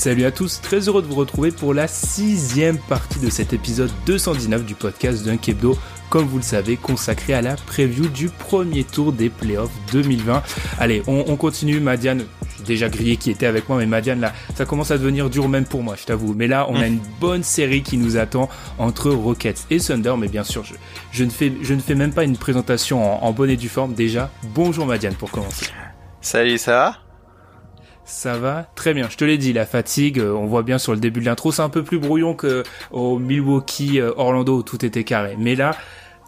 Salut à tous, très heureux de vous retrouver pour la sixième partie de cet épisode 219 du podcast d'un Hebdo, comme vous le savez, consacré à la preview du premier tour des playoffs 2020. Allez, on, continue, Madiane, déjà grillé qui était avec moi, mais Madiane, là, ça commence à devenir dur même pour moi, je t'avoue. Mais là, on a mm. une bonne série qui nous attend entre Rockets et Thunder, mais bien sûr, je, ne, fais, je ne fais même pas une présentation en, en bonne et due forme. Déjà, bonjour Madiane pour commencer. Salut, ça va? Ça va très bien. Je te l'ai dit, la fatigue, euh, on voit bien sur le début de l'intro, c'est un peu plus brouillon que au Milwaukee, euh, Orlando où tout était carré. Mais là,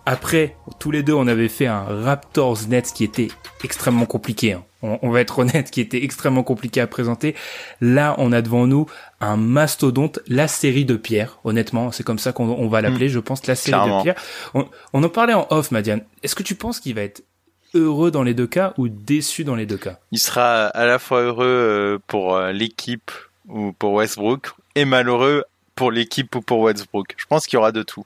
après, tous les deux, on avait fait un Raptors Nets qui était extrêmement compliqué. Hein. On, va être honnête, qui était extrêmement compliqué à présenter. Là, on a devant nous un mastodonte, la série de pierre. Honnêtement, c'est comme ça qu'on va l'appeler, hmm. je pense, la série de pierre. On, on en parlait en off, Madiane. Est-ce que tu penses qu'il va être heureux dans les deux cas ou déçu dans les deux cas? Il sera à la fois heureux euh, pour euh, l'équipe ou pour Westbrook et malheureux pour l'équipe ou pour Westbrook. Je pense qu'il y aura de tout.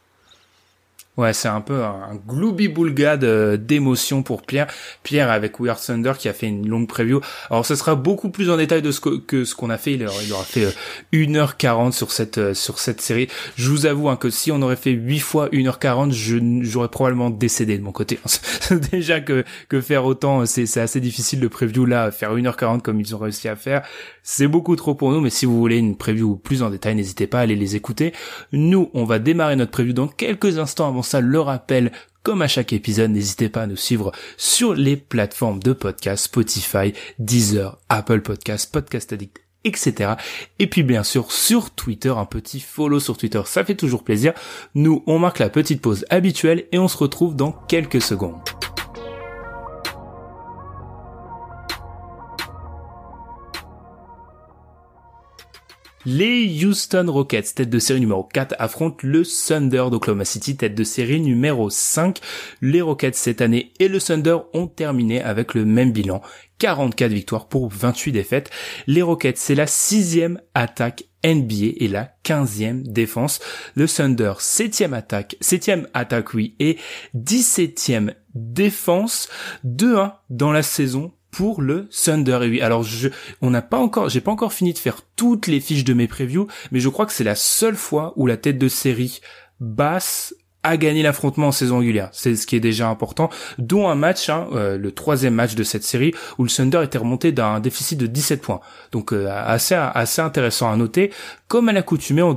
Ouais, c'est un peu un glooby boulga d'émotion pour Pierre. Pierre avec Weird Thunder qui a fait une longue preview. Alors, ce sera beaucoup plus en détail de ce que, ce qu'on a fait. Il aura, il aura fait 1h40 euh, sur cette, euh, sur cette série. Je vous avoue hein, que si on aurait fait 8 fois 1h40, j'aurais probablement décédé de mon côté. Déjà que, que faire autant, c'est assez difficile de preview là, faire 1h40 comme ils ont réussi à faire. C'est beaucoup trop pour nous, mais si vous voulez une preview plus en détail, n'hésitez pas à aller les écouter. Nous, on va démarrer notre preview dans quelques instants. Avant ça, le rappel, comme à chaque épisode, n'hésitez pas à nous suivre sur les plateformes de podcast, Spotify, Deezer, Apple Podcast, Podcast Addict, etc. Et puis bien sûr sur Twitter, un petit follow sur Twitter, ça fait toujours plaisir. Nous, on marque la petite pause habituelle et on se retrouve dans quelques secondes. Les Houston Rockets, tête de série numéro 4, affrontent le Thunder d'Oklahoma City, tête de série numéro 5. Les Rockets cette année et le Thunder ont terminé avec le même bilan. 44 victoires pour 28 défaites. Les Rockets, c'est la sixième attaque NBA et la 15e défense. Le Thunder, septième attaque, septième attaque oui, et 17e défense, 2-1 dans la saison pour le Thunder. Et oui, alors je, on n'a pas encore, j'ai pas encore fini de faire toutes les fiches de mes previews, mais je crois que c'est la seule fois où la tête de série basse a gagné l'affrontement en saison régulière. C'est ce qui est déjà important, dont un match, hein, euh, le troisième match de cette série, où le Thunder était remonté d'un déficit de 17 points. Donc euh, assez assez intéressant à noter. Comme à l'accoutumée, on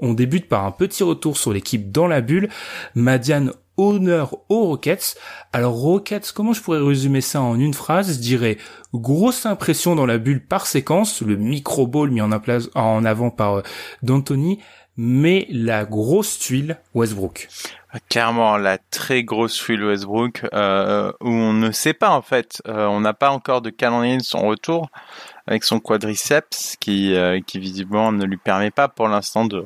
on débute par un petit retour sur l'équipe dans la bulle. Madiane honneur aux Rockets. Alors Rockets, comment je pourrais résumer ça en une phrase? Je dirais grosse impression dans la bulle par séquence, le micro ball mis en, en avant par euh, D'Antoni, mais la grosse tuile Westbrook. Clairement, la très grosse tuile Westbrook, euh, où on ne sait pas en fait, euh, on n'a pas encore de calendrier de son retour avec son quadriceps qui, qui visiblement ne lui permet pas pour l'instant de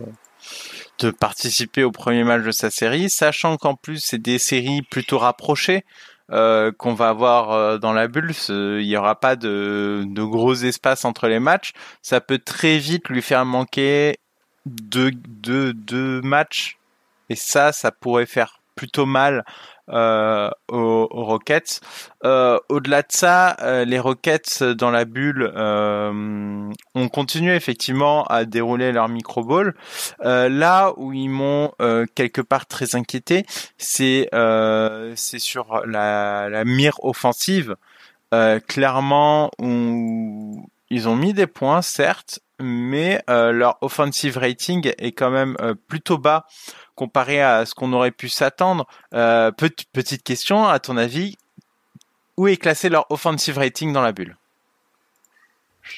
de participer au premier match de sa série, sachant qu'en plus c'est des séries plutôt rapprochées euh, qu'on va avoir euh, dans la bulle. Il n'y aura pas de, de gros espaces entre les matchs. Ça peut très vite lui faire manquer deux, deux, deux matchs. Et ça, ça pourrait faire plutôt mal euh, aux, Rockets. Euh, au-delà de ça, euh, les Rockets dans la bulle ont continué effectivement à dérouler leur micro-ball. là où ils m'ont quelque part très inquiété, c'est c'est sur la, la mire offensive. clairement, où ils ont mis des points, certes, mais leur offensive rating est quand même plutôt bas comparé à ce qu'on aurait pu s'attendre. Euh, petite question, à ton avis, où est classé leur offensive rating dans la bulle?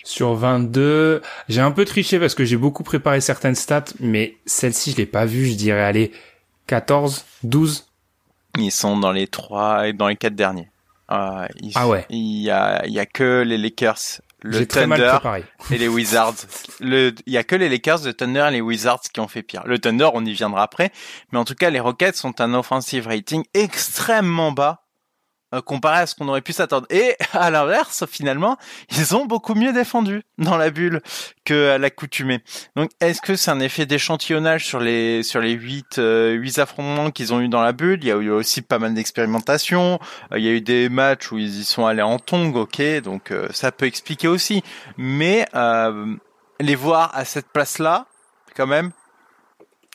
Sur 22, j'ai un peu triché parce que j'ai beaucoup préparé certaines stats, mais celle-ci je l'ai pas vue, je dirais allez 14, 12. Ils sont dans les trois et dans les quatre derniers. Euh, ah ouais. Il y a, il y a que les Lakers, le Thunder et les Wizards. Le, il y a que les Lakers, le Thunder et les Wizards qui ont fait pire. Le Thunder, on y viendra après, mais en tout cas, les Rockets sont un offensive rating extrêmement bas comparé à ce qu'on aurait pu s'attendre. Et à l'inverse, finalement, ils ont beaucoup mieux défendu dans la bulle que à l'accoutumée. Donc, est-ce que c'est un effet d'échantillonnage sur les sur les huit euh, huit affrontements qu'ils ont eu dans la bulle? Il y a eu aussi pas mal d'expérimentation. Euh, il y a eu des matchs où ils y sont allés en tong, ok, donc ça peut expliquer aussi. Mais les voir à cette place-là, quand même,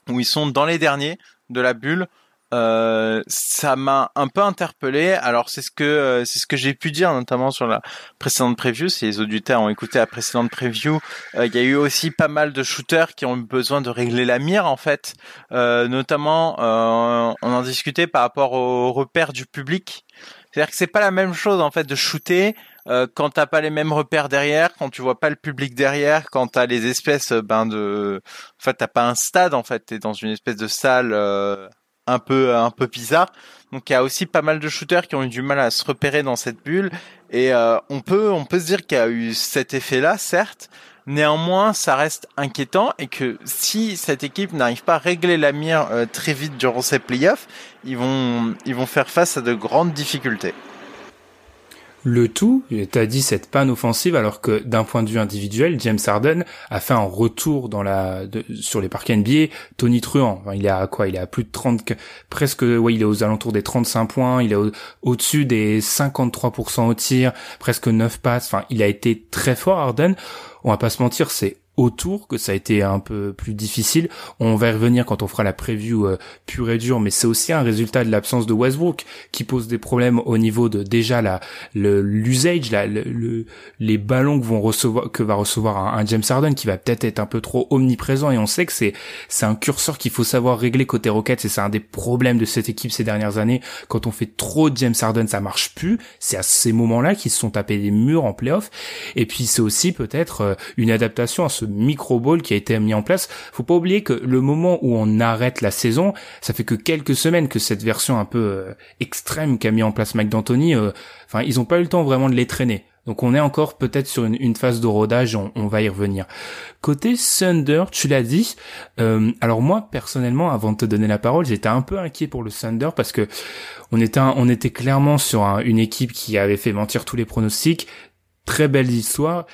où ils sont dans les derniers de la bulle, euh, ça m'a un peu interpellé. Alors c'est ce que euh, c'est ce que j'ai pu dire notamment sur la précédente preview. Si les auditeurs ont écouté la précédente preview, euh, il y a eu aussi pas mal de shooters qui ont eu besoin de régler la mire en fait. notamment, on en discutait par rapport aux repères du public. C'est-à-dire que c'est pas la même chose en fait de shooter euh, quand t'as pas les mêmes repères derrière, quand tu vois pas le public derrière, quand t'as les espèces ben de, en fait t'as pas un stade en fait, t'es dans une espèce de salle un peu un peu bizarre. Donc il y a aussi pas mal de shooters qui ont eu du mal à se repérer dans cette bulle et euh, on peut on peut se dire qu'il y a eu cet effet-là, certes. Néanmoins, ça reste inquiétant et que si cette équipe n'arrive pas à régler la mire euh, très vite durant ces playoffs, ils vont ils vont faire face à de grandes difficultés. Le tout, t'as dit cette panne offensive, alors que d'un point de vue individuel, James Harden a fait un retour sur les parquets NBA. Tony Truant, il est à quoi? Il est à plus de 30, presque, ouais, il est aux alentours des 35 points. Il est au-dessus des 53% au tir, presque 9 passes. Enfin, il a été très fort Harden. On va pas se mentir, c'est autour que ça a été un peu plus difficile. On va y revenir quand on fera la preview euh, pure et dure, mais c'est aussi un résultat de l'absence de Westbrook qui pose des problèmes au niveau de déjà la l'usage, la, le, les ballons que vont recevoir que va recevoir un, James Harden qui va peut-être être un peu trop omniprésent et on sait que c'est c'est un curseur qu'il faut savoir régler côté Rockets et c'est un des problèmes de cette équipe ces dernières années. Quand on fait trop de James Harden, ça marche plus. C'est à ces moments-là qu'ils se sont tapés des murs en playoff. Et puis c'est aussi peut-être euh, une adaptation à ce micro-ball qui a été mis en place. Faut pas oublier que le moment où on arrête la saison, ça fait que quelques semaines que cette version un peu euh, extrême qu'a mis en place Mike D'Antoni, euh, enfin ils ont pas eu le temps vraiment de les traîner. Donc on est encore peut-être sur une, phase de rodage, on, va y revenir. Côté Thunder, tu l'as dit. Euh, alors moi personnellement, avant de te donner la parole, j'étais un peu inquiet pour le Thunder parce que on était on était clairement sur une équipe qui avait fait mentir tous les pronostics. Très belle histoire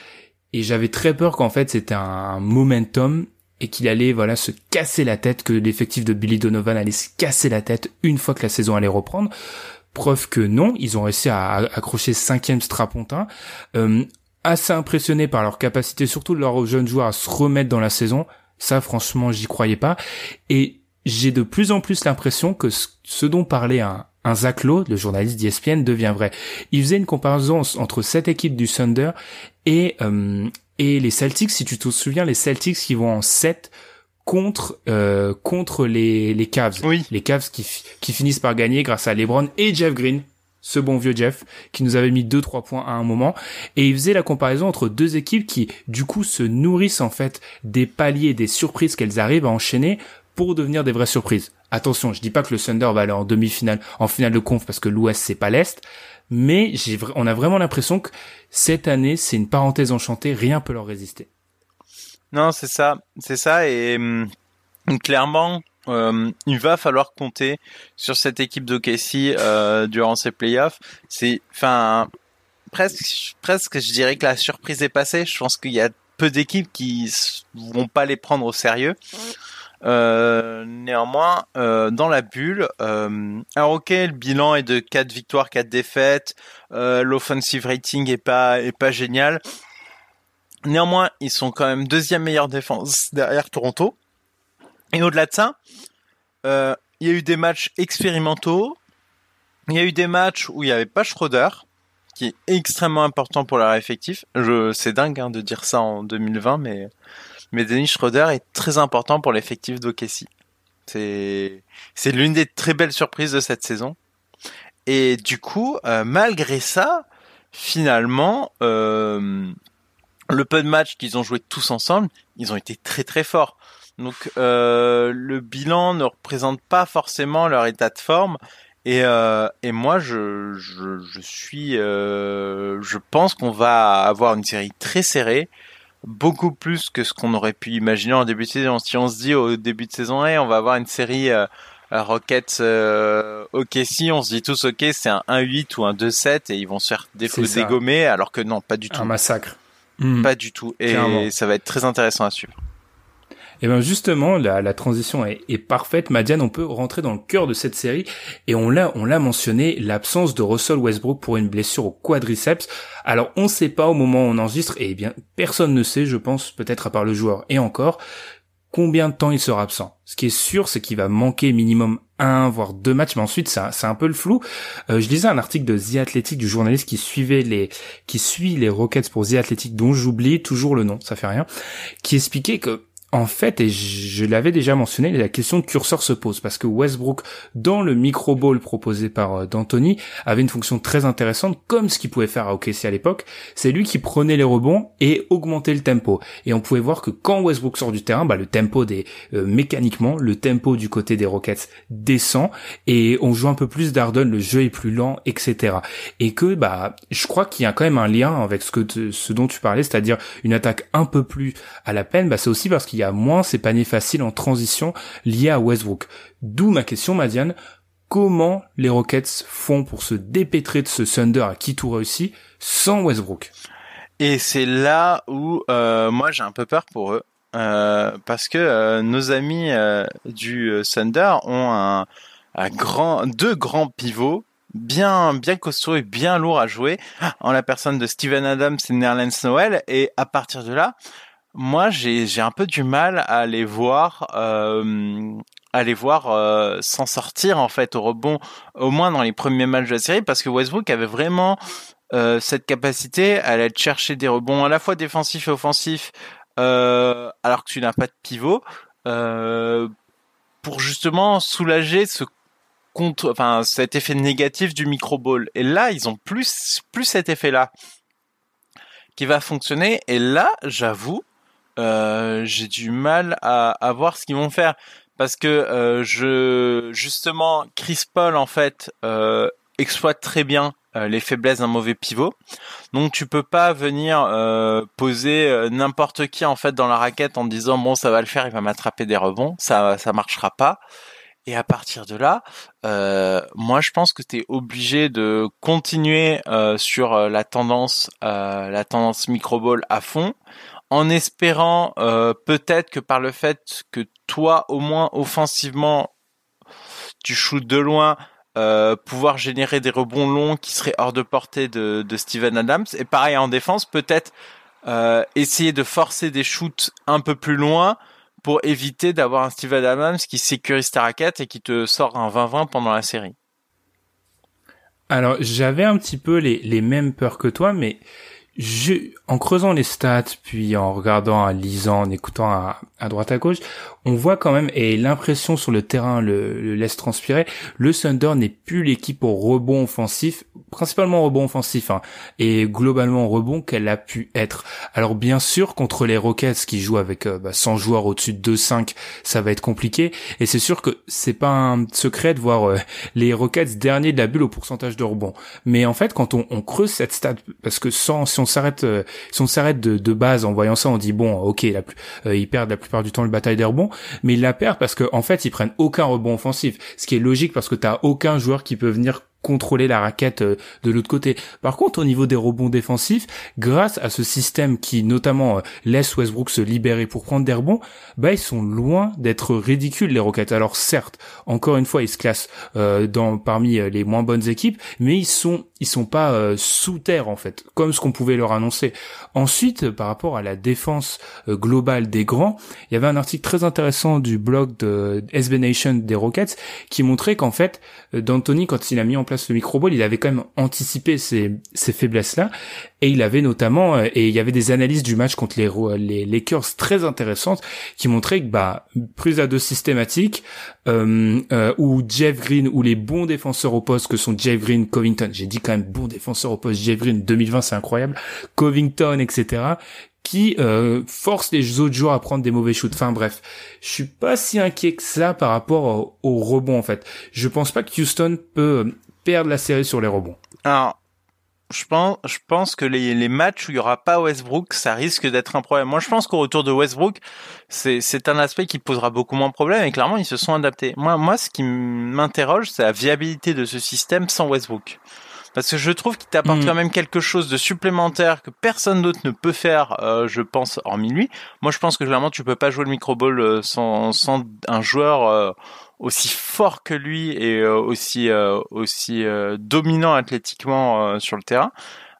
et j'avais très peur qu'en fait c'était un momentum et qu'il allait voilà se casser la tête, que l'effectif de Billy Donovan allait se casser la tête une fois que la saison allait reprendre. Preuve que non, ils ont réussi à accrocher cinquième strapontin. Euh, assez impressionné par leur capacité, surtout de leurs jeunes joueurs, à se remettre dans la saison. Ça, franchement, j'y croyais pas. Et j'ai de plus en plus l'impression que ce dont parlait un, un Zach Lowe, le journaliste d'ESPN, devient vrai. Il faisait une comparaison entre cette équipe du Thunder et, euh, et les Celtics. Si tu te souviens, les Celtics qui vont en 7 contre euh, contre les les Cavs. Oui. Les Cavs qui, qui finissent par gagner grâce à LeBron et Jeff Green, ce bon vieux Jeff, qui nous avait mis 2-3 points à un moment. Et il faisait la comparaison entre deux équipes qui, du coup, se nourrissent en fait des paliers, des surprises qu'elles arrivent à enchaîner pour devenir des vraies surprises. Attention, je dis pas que le Thunder va aller en demi-finale, en finale de conf parce que l'Ouest c'est pas l'Est, mais j'ai, on a vraiment l'impression que cette année c'est une parenthèse enchantée, rien peut leur résister. Non, c'est ça, c'est ça, et hum, clairement, euh, il va falloir compter sur cette équipe d'OKC euh, durant ces playoffs. C'est, enfin, presque, presque, je dirais que la surprise est passée. Je pense qu'il y a peu d'équipes qui vont pas les prendre au sérieux. Euh, néanmoins, euh, dans la bulle, euh, alors ok, le bilan est de 4 victoires, 4 défaites, l'offensive rating est pas est pas génial. Néanmoins, ils sont quand même deuxième meilleure défense derrière Toronto. Et au-delà de ça, il y a eu des matchs expérimentaux. Il y a eu des matchs où il n'y avait pas Schroeder, qui est extrêmement important pour leur effectif. Je, c'est dingue hein, de dire ça en 2020, mais mais Denis Schroeder est très important pour l'effectif d'Okessi. C'est c'est l'une des très belles surprises de cette saison. Et du coup, malgré ça, finalement, le peu de matchs qu'ils ont joué tous ensemble, ils ont été très très forts. Donc le bilan ne représente pas forcément leur état de forme. Et, euh, et moi, je, je, suis, euh, je pense qu'on va avoir une série très serrée, beaucoup plus que ce qu'on aurait pu imaginer en début de saison. Si on se dit au début de saison, hey, on va avoir une série euh, Rockets euh, si on se dit tous ok, c'est un 1-8 ou un 2-7 et ils vont se faire dégommer, alors que non, pas du tout. Un massacre. Pas du tout. Et ça va être très intéressant à suivre. Et eh bien justement, la, la transition est, est, parfaite. Madiane, on peut rentrer dans le cœur de cette série. Et on l'a, on l'a mentionné, l'absence de Russell Westbrook pour une blessure au quadriceps. Alors on ne sait pas au moment où on enregistre, et eh bien personne ne sait, je pense, peut-être à part le joueur et encore, combien de temps il sera absent? Ce qui est sûr, c'est qu'il va manquer minimum un voire deux matchs, mais ensuite c'est un, un peu le flou. Euh, je lisais un article de The Athletic du journaliste qui suivait les qui suit les Rockets pour The Athletic, dont j'oublie toujours le nom, ça fait rien, qui expliquait que en fait, et je l'avais déjà mentionné, la question de curseur se pose parce que Westbrook, dans le micro ball proposé par euh, D'Antoni, avait une fonction très intéressante, comme ce qu'il pouvait faire à OKC à l'époque. C'est lui qui prenait les rebonds et augmentait le tempo. Et on pouvait voir que quand Westbrook sort du terrain, bah, le tempo des euh, mécaniquement, le tempo du côté des Rockets descend et on joue un peu plus d'Arden, le jeu est plus lent, etc. Et que bah, je crois qu'il y a quand même un lien avec ce que ce dont tu parlais, c'est-à-dire une attaque un peu plus à la peine. Bah, c'est aussi parce qu'il y a moins ces paniers faciles en transition liés à Westbrook. D'où ma question, Madiane. Comment les Rockets font pour se dépêtrer de ce Thunder à qui tout réussit sans Westbrook? Et c'est là où euh, moi j'ai un peu peur pour eux. Euh, parce que euh, nos amis du Thunder ont un, deux grands pivots bien bien et bien lourds à jouer en la personne de Steven Adams et Nerlens Noel et à partir de là moi, j'ai un peu du mal à les voir euh, à les voir euh, s'en sortir en fait au rebond, au moins dans les premiers matchs de la série, parce que Westbrook avait vraiment euh, cette capacité à aller chercher des rebonds à la fois défensifs et offensifs, euh, alors que tu n'as pas de pivot, euh, pour justement soulager ce contre, enfin cet effet négatif du micro ball. Et là, ils ont plus plus cet effet-là qui va fonctionner. Et là, j'avoue, euh, j'ai du mal à, à, voir ce qu'ils vont faire parce que euh, je justement Chris Paul en fait euh, exploite très bien euh, les faiblesses d'un mauvais pivot. Donc tu peux pas venir euh, poser n'importe qui en fait dans la raquette en disant bon ça va le faire, il va m'attraper des rebonds, ça ça marchera pas. Et à partir de là, euh, moi je pense que tu es obligé de continuer euh, sur la tendance, euh, la tendance microball à fond, en espérant euh, peut-être que par le fait que toi, au moins offensivement, tu shootes de loin, euh, pouvoir générer des rebonds longs qui seraient hors de portée de, de Steven Adams. Et pareil en défense, peut-être euh, essayer de forcer des shoots un peu plus loin pour éviter d'avoir un Steven Adams qui sécurise ta raquette et qui te sort un 20-20 pendant la série. Alors j'avais un petit peu les, les mêmes peurs que toi, mais je, en creusant les stats, puis en regardant, en lisant, en écoutant à, à droite à gauche, on voit quand même, et l'impression sur le terrain le, laisse transpirer, le Thunder n'est plus l'équipe au rebond offensif, principalement au rebond offensif, hein, et globalement au rebond qu'elle a pu être. Alors bien sûr, contre les Rockets qui jouent avec euh, bah, 100 joueurs au-dessus de 2-5, ça va être compliqué, et c'est sûr que c'est pas un secret de voir euh, les Rockets derniers de la bulle au pourcentage de rebond. Mais en fait, quand on, on creuse cette stat, parce que sans, si on s'arrête, euh, si on s'arrête de, de, base en voyant ça, on dit bon, ok, la, euh, ils perdent la plupart du temps le bataille des rebonds, mais ils la perdent parce qu'en en fait ils prennent aucun rebond offensif, ce qui est logique parce que t'as aucun joueur qui peut venir contrôler la raquette euh, de l'autre côté. Par contre, au niveau des rebonds défensifs, grâce à ce système qui notamment euh, laisse Westbrook se libérer pour prendre des rebonds, bah ils sont loin d'être ridicules les Rockets. Alors certes, encore une fois, ils se classent euh, dans parmi les moins bonnes équipes, mais ils sont ils sont pas sous terre en fait, comme ce qu'on pouvait leur annoncer. Ensuite, par rapport à la défense globale des grands, il y avait un article très intéressant du blog de SB Nation des Rockets qui montrait qu'en fait, d'Anthony quand il a mis en place le microball, il avait quand même anticipé ces, faiblesses-là et il avait notamment et il y avait des analyses du match contre les les Lakers très intéressantes qui montraient que bah prise à deux systématique euh, où Jeff Green ou les bons défenseurs au poste que sont Jeff Green, Covington, j'ai dit quand même bons défenseurs au poste Jeff Green 2020 c'est incroyable, Covington etc qui euh, force les autres joueurs à prendre des mauvais shoots. Enfin bref, je suis pas si inquiet que ça par rapport au, rebond en fait. Je pense pas que Houston peut perdre la série sur les rebonds. Alors, je pense, je pense que les, les matchs où il y aura pas Westbrook, ça risque d'être un problème. Moi, je pense qu'au retour de Westbrook, c'est, c'est un aspect qui posera beaucoup moins de problèmes et clairement, ils se sont adaptés. Moi, moi, ce qui m'interroge, c'est la viabilité de ce système sans Westbrook parce que je trouve qu'il t'apporte mm. quand même quelque chose de supplémentaire que personne d'autre ne peut faire, euh, je pense, hormis lui. Moi, je pense que clairement, tu peux pas jouer le micro-ball euh, sans, sans un joueur euh, aussi fort que lui et aussi aussi dominant athlétiquement sur le terrain.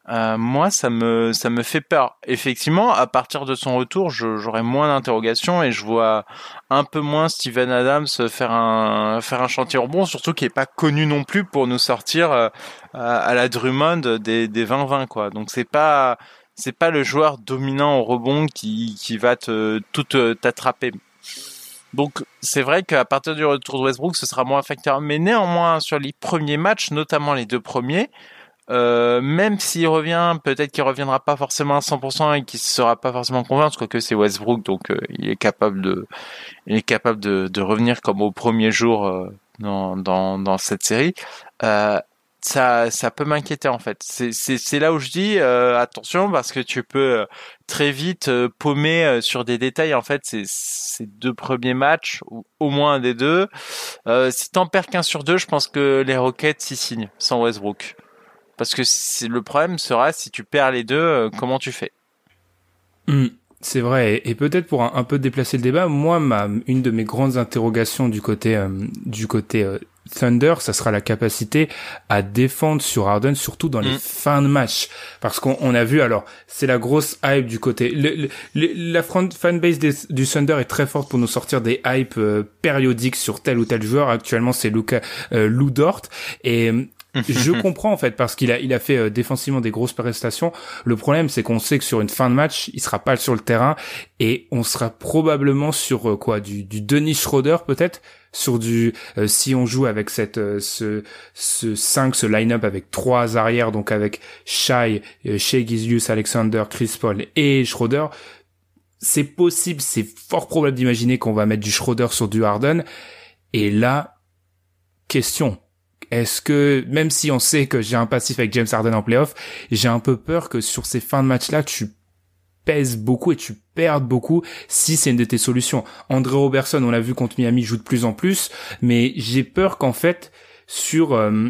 Euh, moi, ça me ça me fait peur. Effectivement, à partir de son retour, j'aurai moins d'interrogations et je vois un peu moins Steven Adams faire un faire un chantier rebond, surtout qui est pas connu non plus pour nous sortir euh, à la Drummond des des 20-20 quoi. Donc c'est pas c'est pas le joueur dominant au rebond qui qui va te tout t'attraper. Donc c'est vrai qu'à partir du retour de Westbrook, ce sera moins facteur. Mais néanmoins, sur les premiers matchs, notamment les deux premiers, euh, même s'il revient, peut-être qu'il reviendra pas forcément à 100% et qu'il sera pas forcément convaincu, quoique c'est Westbrook, donc euh, il est capable de, il est capable de, revenir comme au premier jour euh, dans, dans cette série. Ça, ça peut m'inquiéter en fait. C'est, là où je dis attention parce que tu peux très vite paumer sur des détails. En fait, ces deux premiers matchs ou au moins un des deux. si t'en perds qu'un sur deux, je pense que les Rockets s'y signent sans Westbrook. Parce que le problème sera si tu perds les deux, euh, comment tu fais? Hmm, C'est vrai, et peut-être pour un, peu déplacer le débat, moi, ma, une de mes grandes interrogations du côté euh, du côté euh, Thunder, ça sera la capacité à défendre sur Harden, surtout dans les hmm. fins de match, parce qu'on a vu, alors c'est la grosse hype du côté, le, la fanbase du Thunder est très forte pour nous sortir des hypes périodiques sur tel ou tel joueur. Actuellement, c'est Luca Lou Dort, et je comprends en fait parce qu'il a il a fait euh, défensivement des grosses prestations. Le problème c'est qu'on sait que sur une fin de match, il sera pas sur le terrain et on sera probablement sur euh, quoi du, du Denis Schroeder peut-être? Sur du euh, si on joue avec cette ce ce 5 ce line-up avec trois arrières donc avec Shai, Shea Gizius, Alexander, Chris Paul et Schroeder c'est possible, c'est fort probable d'imaginer qu'on va mettre du Schroeder sur du Harden. Et là question. Est-ce que, même si on sait que j'ai un passif avec James Harden en playoff, j'ai un peu peur que sur ces fins de match-là, tu pèses beaucoup et tu perdes beaucoup si c'est une de tes solutions. André Robertson, on l'a vu contre Miami, joue de plus en plus, mais j'ai peur qu'en fait, sur euh,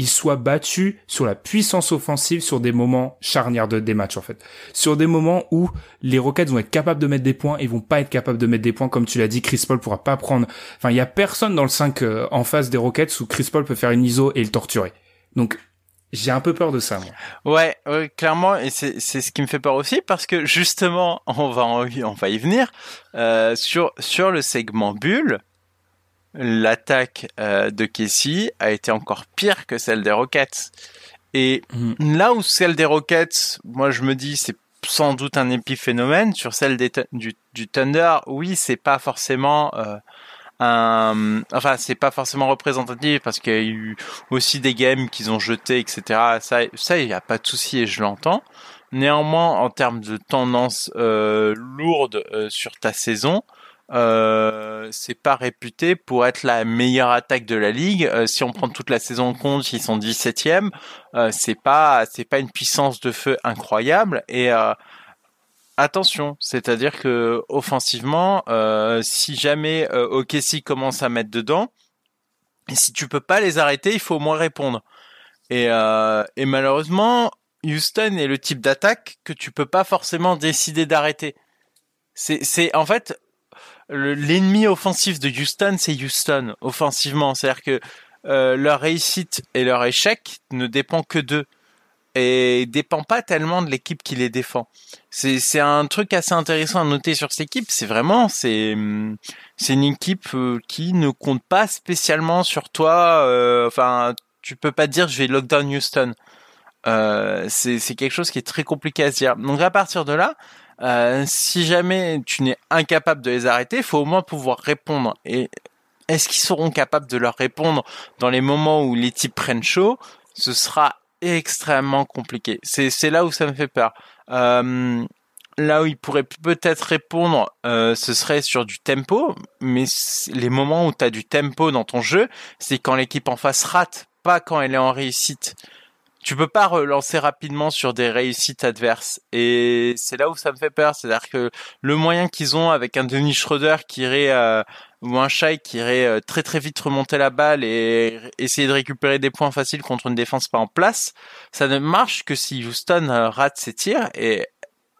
il soit battu sur la puissance offensive sur des moments charnières de des matchs en fait. Sur des moments où les Rockets vont être capables de mettre des points et vont pas être capables de mettre des points comme tu l'as dit Chris Paul pourra pas prendre enfin il y a personne dans le 5 euh, en face des Rockets où Chris Paul peut faire une ISO et le torturer. Donc j'ai un peu peur de ça. Moi. Ouais, clairement, et c'est ce qui me fait peur aussi parce que justement, on va on va y venir euh, sur sur le segment bulle l'attaque euh, de Casey a été encore pire que celle des Rockets. Et mm. là où celle des Rockets, moi je me dis c'est sans doute un épiphénomène. Sur celle des, du, du Thunder, oui, c'est pas forcément euh, un, enfin c'est pas forcément représentatif parce qu'il y a eu aussi des games qu'ils ont jetés, etc. Ça, ça il y a pas de souci et je l'entends. Néanmoins, en termes de tendance euh, lourde euh, sur ta saison, euh, c'est pas réputé pour être la meilleure attaque de la ligue. Euh, si on prend toute la saison en compte, ils sont 17e. Euh, c'est pas c'est pas une puissance de feu incroyable et euh, attention, c'est-à-dire que offensivement, si jamais OKC commence à mettre dedans, si tu peux pas les arrêter, il faut au moins répondre. Et, et malheureusement, Houston est le type d'attaque que tu peux pas forcément décider d'arrêter. C'est, c'est en fait l'ennemi offensif de Houston, c'est Houston offensivement. C'est-à-dire que euh, leur réussite et leur échec ne dépend que d'eux et dépend pas tellement de l'équipe qui les défend. C'est un truc assez intéressant à noter sur cette équipe. C'est vraiment c'est c'est une équipe euh, qui ne compte pas spécialement sur toi. Euh, enfin, tu peux pas dire je vais lockdown Houston. Euh, c'est quelque chose qui est très compliqué à se dire. Donc à partir de là, euh, si jamais tu n'es incapable de les arrêter, faut au moins pouvoir répondre. Et est-ce qu'ils seront capables de leur répondre dans les moments où les types prennent chaud? Ce sera extrêmement compliqué. C'est là où ça me fait peur. Euh, là où ils pourraient peut-être répondre, euh, ce serait sur du tempo, mais les moments où tu as du tempo dans ton jeu, c'est quand l'équipe en face rate, pas quand elle est en réussite tu peux pas relancer rapidement sur des réussites adverses. Et c'est là où ça me fait peur. C'est-à-dire que le moyen qu'ils ont avec un Denis Schroeder qui irait, euh, ou un Shai qui irait euh, très très vite remonter la balle et essayer de récupérer des points faciles contre une défense pas en place, ça ne marche que si Houston euh, rate ses tirs et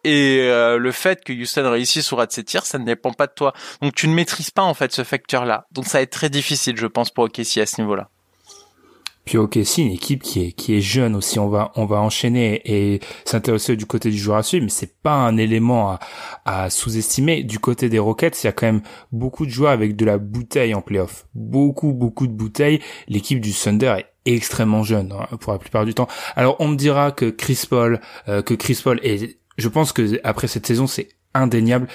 et le fait que Houston réussisse ou rate ses tirs, ça ne dépend pas de toi. Donc tu ne maîtrises pas en fait ce facteur-là. Donc ça va être très difficile, je pense, pour OKC à ce niveau-là. Puis ok, si une équipe qui est qui est jeune aussi, on va on va enchaîner et s'intéresser du côté du joueur à suivre, mais c'est pas un élément à, sous-estimer. Du côté des Rockets, il y a quand même beaucoup de joueurs avec de la bouteille en playoff, beaucoup beaucoup de bouteilles. L'équipe du Thunder est extrêmement jeune hein, pour la plupart du temps. Alors on me dira que Chris Paul, euh, que Chris Paul et je pense que après cette saison c'est indéniable.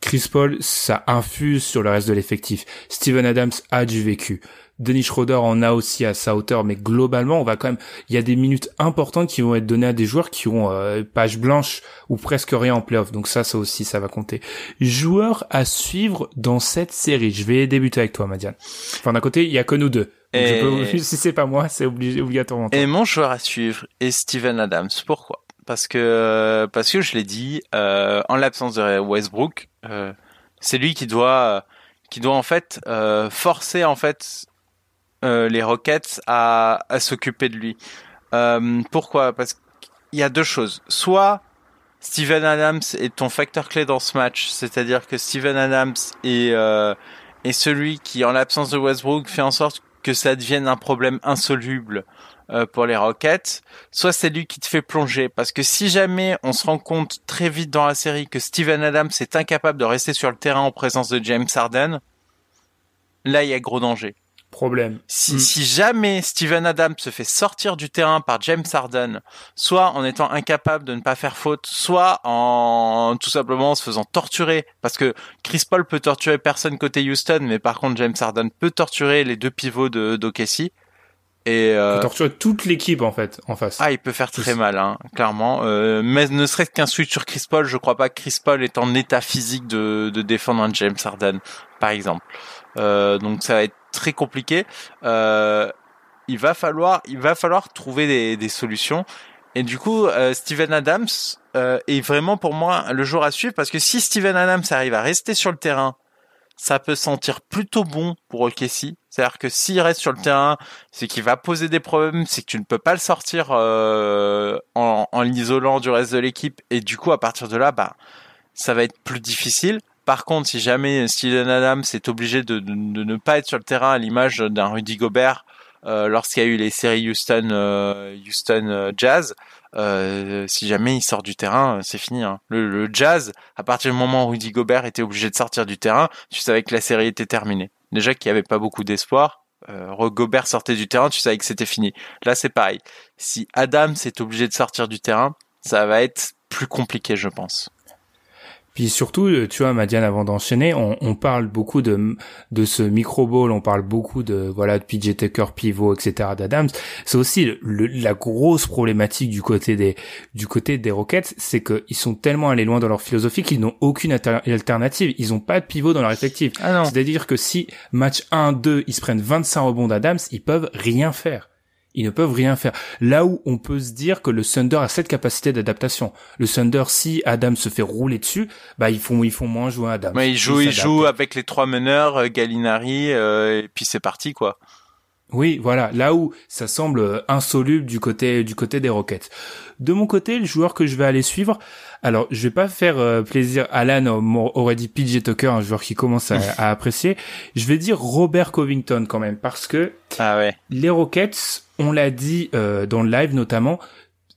Chris Paul, ça infuse sur le reste de l'effectif. Steven Adams a du vécu. Denis Schroeder en a aussi à sa hauteur, mais globalement, on va quand même, il y a des minutes importantes qui vont être données à des joueurs qui ont euh, page blanche ou presque rien en playoff. Donc ça, ça aussi, ça va compter. Joueur à suivre dans cette série. Je vais débuter avec toi, Madiane. Enfin, d'un côté, il y a que nous deux. si c'est pas moi, c'est obligé, obligatoirement. Et mon joueur à suivre est Steven Adams. Pourquoi? Parce que parce que je l'ai dit, euh, en l'absence de Westbrook, euh, c'est lui qui doit qui doit en fait euh, forcer en fait les Rockets à, s'occuper de lui. Euh, pourquoi? Parce qu'il y a deux choses. Soit Steven Adams est ton facteur clé dans ce match, c'est-à-dire que Steven Adams est, euh, celui qui, en l'absence de Westbrook, fait en sorte que ça devienne un problème insoluble euh, pour les Rockets, soit c'est lui qui te fait plonger. Parce que si jamais on se rend compte très vite dans la série que Steven Adams est incapable de rester sur le terrain en présence de James Harden, là il y a gros danger problème. Si, mm. si jamais Steven Adams se fait sortir du terrain par James Harden, soit en étant incapable de ne pas faire faute, soit en tout simplement se faisant torturer, parce que Chris Paul peut torturer personne côté Houston, mais par contre James Harden peut torturer les deux pivots de d'Okessi. Et euh... peut torturer toute l'équipe en fait en face. Ah, il peut faire très mal, hein, clairement. Euh, mais ne serait-ce qu'un switch sur Chris Paul, je crois pas que Chris Paul est en état physique de, de défendre un James Harden, par exemple. Euh, donc ça va être très compliqué. Euh, il va falloir, il va falloir trouver des, des solutions. Et du coup, euh, Steven Adams euh, est vraiment pour moi le jour à suivre parce que si Steven Adams arrive à rester sur le terrain, ça peut sentir plutôt bon pour OKC. C'est-à-dire que s'il reste sur le terrain, c'est qu'il va poser des problèmes, c'est que tu ne peux pas le sortir euh, en, en l'isolant du reste de l'équipe. Et du coup, à partir de là, bah, ça va être plus difficile. Par contre, si jamais Steven Adams est obligé de, ne pas être sur le terrain à l'image d'un Rudy Gobert euh, lorsqu'il y a eu les séries Houston, euh, Houston euh, Jazz, si jamais il sort du terrain, c'est fini. Hein. Le, Jazz, à partir du moment où Rudy Gobert était obligé de sortir du terrain, tu savais que la série était terminée. Déjà qu'il n'y avait pas beaucoup d'espoir. Gobert sortait du terrain, tu savais que c'était fini. Là, c'est pareil. Si Adams est obligé de sortir du terrain, ça va être plus compliqué, je pense. Puis surtout, euh, tu vois, Madiane, avant d'enchaîner, on, on, parle beaucoup de de ce micro ball, on parle beaucoup de voilà de PJ Tucker, pivot, etc. d'Adams. C'est aussi le, la grosse problématique du côté des du côté des Rockets, c'est qu'ils sont tellement allés loin dans leur philosophie qu'ils n'ont aucune alternative. Ils ont pas de pivot dans leur effectif. Ah C'est-à-dire que si match 1-2, ils se prennent 25 rebonds d'Adams, ils peuvent rien faire. Ils ne peuvent rien faire. Là où on peut se dire que le Thunder a cette capacité d'adaptation. Le Thunder, si Adam se fait rouler dessus, bah ils font ils font moins jouer Adam. Mais ils jouent ils jouent avec les trois meneurs, euh, Gallinari, euh, et puis c'est parti quoi. Oui, voilà, là où ça semble insoluble du côté du côté des Rockets. De mon côté, le joueur que je vais aller suivre, alors je vais pas faire euh, plaisir. Alan aurait dit PJ Tucker, un joueur qui commence à, apprécier. Je vais dire Robert Covington quand même parce que ah ouais. les Rockets, on l'a dit euh, dans le live notamment,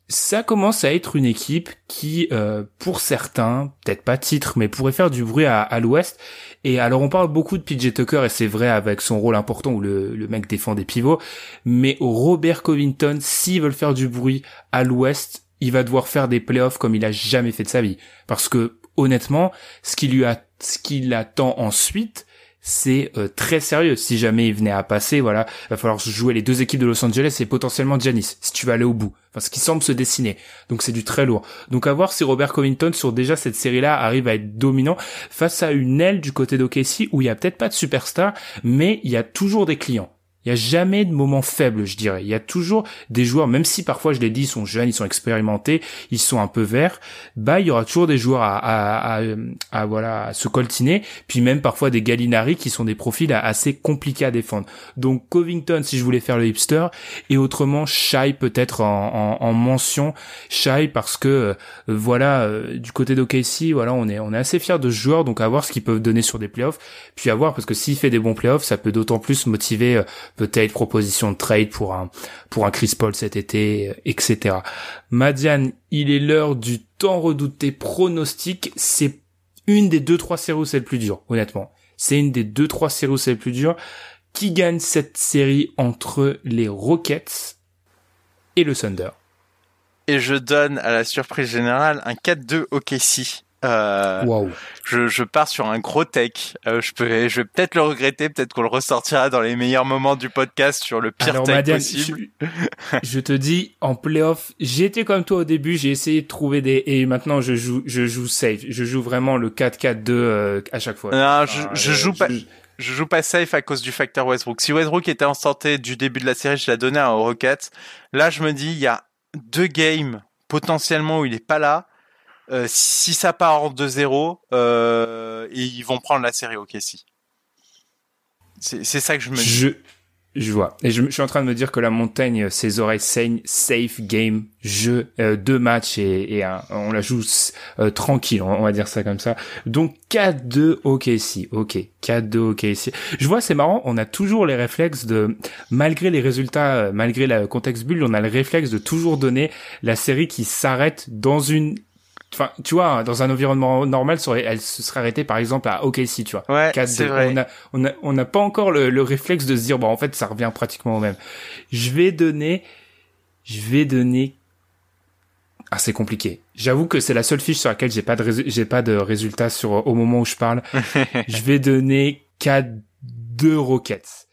ça commence à être une équipe qui, euh, pour certains, peut-être pas titre, mais pourrait faire du bruit à, à l'Ouest. Et alors on parle beaucoup de PJ Tucker et c'est vrai avec son rôle important où le, mec défend des pivots, mais Robert Covington, s'ils veulent faire du bruit à l'Ouest, il va devoir faire des playoffs comme il a jamais fait de sa vie. Parce que honnêtement, ce qui lui a, ce qui l'attend ensuite, c'est euh, très sérieux. Si jamais il venait à passer, voilà, va falloir jouer les deux équipes de Los Angeles et potentiellement Giannis, si tu vas aller au bout. Enfin, ce qui semble se dessiner. Donc c'est du très lourd. Donc à voir si Robert Covington sur déjà cette série-là arrive à être dominant face à une aile du côté d'OKC où il y a peut-être pas de superstar, mais il y a toujours des clients. Il y a jamais de moment faible, je dirais. Il y a toujours des joueurs, même si parfois je l'ai dit, ils sont jeunes, ils sont expérimentés, ils sont un peu verts. Bah, il y aura toujours des joueurs à, à, voilà à se coltiner. Puis même parfois des Gallinari qui sont des profils assez compliqués à défendre. Donc Covington, si je voulais faire le hipster, et autrement Shai peut-être en, en, en, mention Shai parce que euh, voilà euh, du côté d'OKC, voilà on est on est assez fiers de ce joueur, donc à voir ce qu'ils peuvent donner sur des playoffs. Puis à voir parce que s'il fait des bons playoffs, ça peut d'autant plus motiver euh, peut-être proposition de trade pour un pour un Chris Paul cet été, etc. Madiane, il est l'heure du temps redouté pronostic. C'est une des deux trois séries où c'est le plus dur, honnêtement. C'est une des deux trois séries où c'est le plus dur. Qui gagne cette série entre les Rockets et le Thunder? Et je donne à la surprise générale un 4-2 OKC. Euh, wow. je, je pars sur un gros tech. Euh, je peux, je vais peut-être le regretter, peut-être qu'on le ressortira dans les meilleurs moments du podcast sur le pire Alors, tech Madiane, possible. Je, je, te dis, en playoff, été comme toi au début, j'ai essayé de trouver des, et maintenant je joue, je joue safe. Je joue vraiment le 4-4-2 euh, à chaque fois. Non, je, je joue pas. Je joue pas safe à cause du facteur Westbrook. Si Westbrook était en santé du début de la série, je la donnais à Rockets. Là, je me dis, il y a deux games potentiellement où il est pas là euh, si ça part en 2-0, euh, ils vont prendre la série au Kessie. C'est ça que je me dis. Je, je vois. Et je, je, suis en train de me dire que la montagne, ses oreilles saignent, safe game, jeu, euh, deux matchs et, et un, on la joue euh, tranquille, on, va dire ça comme ça. Donc 4-2 OKC, ok, 4-2 OKC. Je vois, c'est marrant, on a toujours les réflexes de, malgré les résultats, euh, malgré le contexte bulle, on a le réflexe de toujours donner la série qui s'arrête dans une enfin tu vois dans un environnement normal elle se serait arrêtée par exemple à OKC tu vois. Ouais, c'est vrai. on a on a on n'a pas encore le, le, réflexe de se dire bon en fait ça revient pratiquement au même. Je vais donner je vais donner ah c'est compliqué. J'avoue que c'est la seule fiche sur laquelle j'ai pas de j'ai pas de résultats sur au moment où je parle. Je vais donner 4 2 Rockets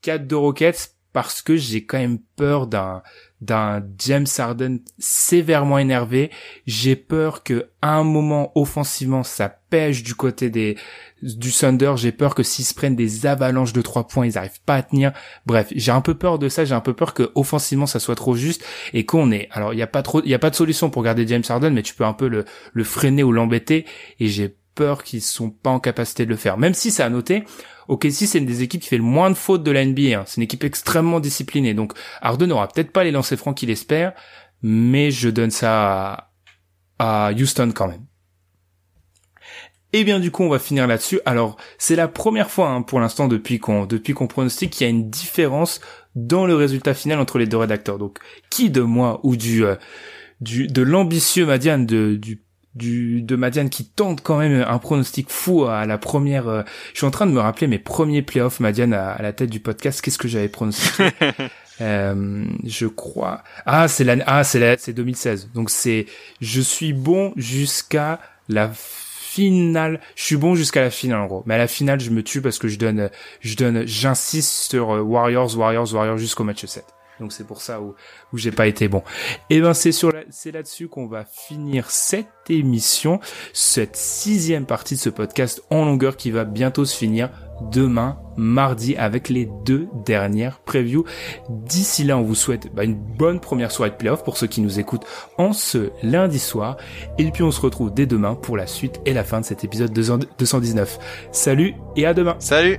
4 2 Rockets parce que j'ai quand même peur d'un d'un James Harden sévèrement énervé. J'ai peur que à un moment offensivement ça pêche du côté des du Thunder. J'ai peur que s'ils se prennent des avalanches de trois points, ils arrivent pas à tenir. Bref, j'ai un peu peur de ça. J'ai un peu peur que offensivement ça soit trop juste et qu'on ait. Alors il y a pas trop, il y a pas de solution pour garder James Harden, mais tu peux un peu le le freiner ou l'embêter. Et j'ai peur qu'ils sont pas en capacité de le faire. Même si c'est à noter, OKC c'est une des équipes qui fait le moins de fautes de la NBA. Hein. C'est une équipe extrêmement disciplinée. Donc Harden n'aura peut-être pas les lancers francs qu'il espère, mais je donne ça à, Houston quand même. Et bien du coup on va finir là-dessus. Alors c'est la première fois hein, pour l'instant depuis qu'on depuis qu'on pronostique qu'il y a une différence dans le résultat final entre les deux rédacteurs. Donc qui de moi ou du euh, du de l'ambitieux Madiane de du du de Madiane qui tente quand même un pronostic fou à la première. Euh, je suis en train de me rappeler mes premiers playoffs Madiane à, à la tête du podcast. Qu'est-ce que j'avais pronostiqué euh, Je crois. Ah c'est l'année. Ah c'est la... c'est 2016. Donc c'est je suis bon jusqu'à la finale. Je suis bon jusqu'à la finale en gros. Mais à la finale je me tue parce que je donne je donne j'insiste sur euh, Warriors Warriors Warriors jusqu'au match 7. Donc c'est pour ça où, j'ai pas été bon. Et ben c'est sur c'est là-dessus qu'on va finir cette émission, cette sixième partie de ce podcast en longueur qui va bientôt se finir demain, mardi, avec les deux dernières previews. D'ici là, on vous souhaite bah, une bonne première soirée de playoff pour ceux qui nous écoutent en ce lundi soir. Et puis on se retrouve dès demain pour la suite et la fin de cet épisode 219. Salut et à demain. Salut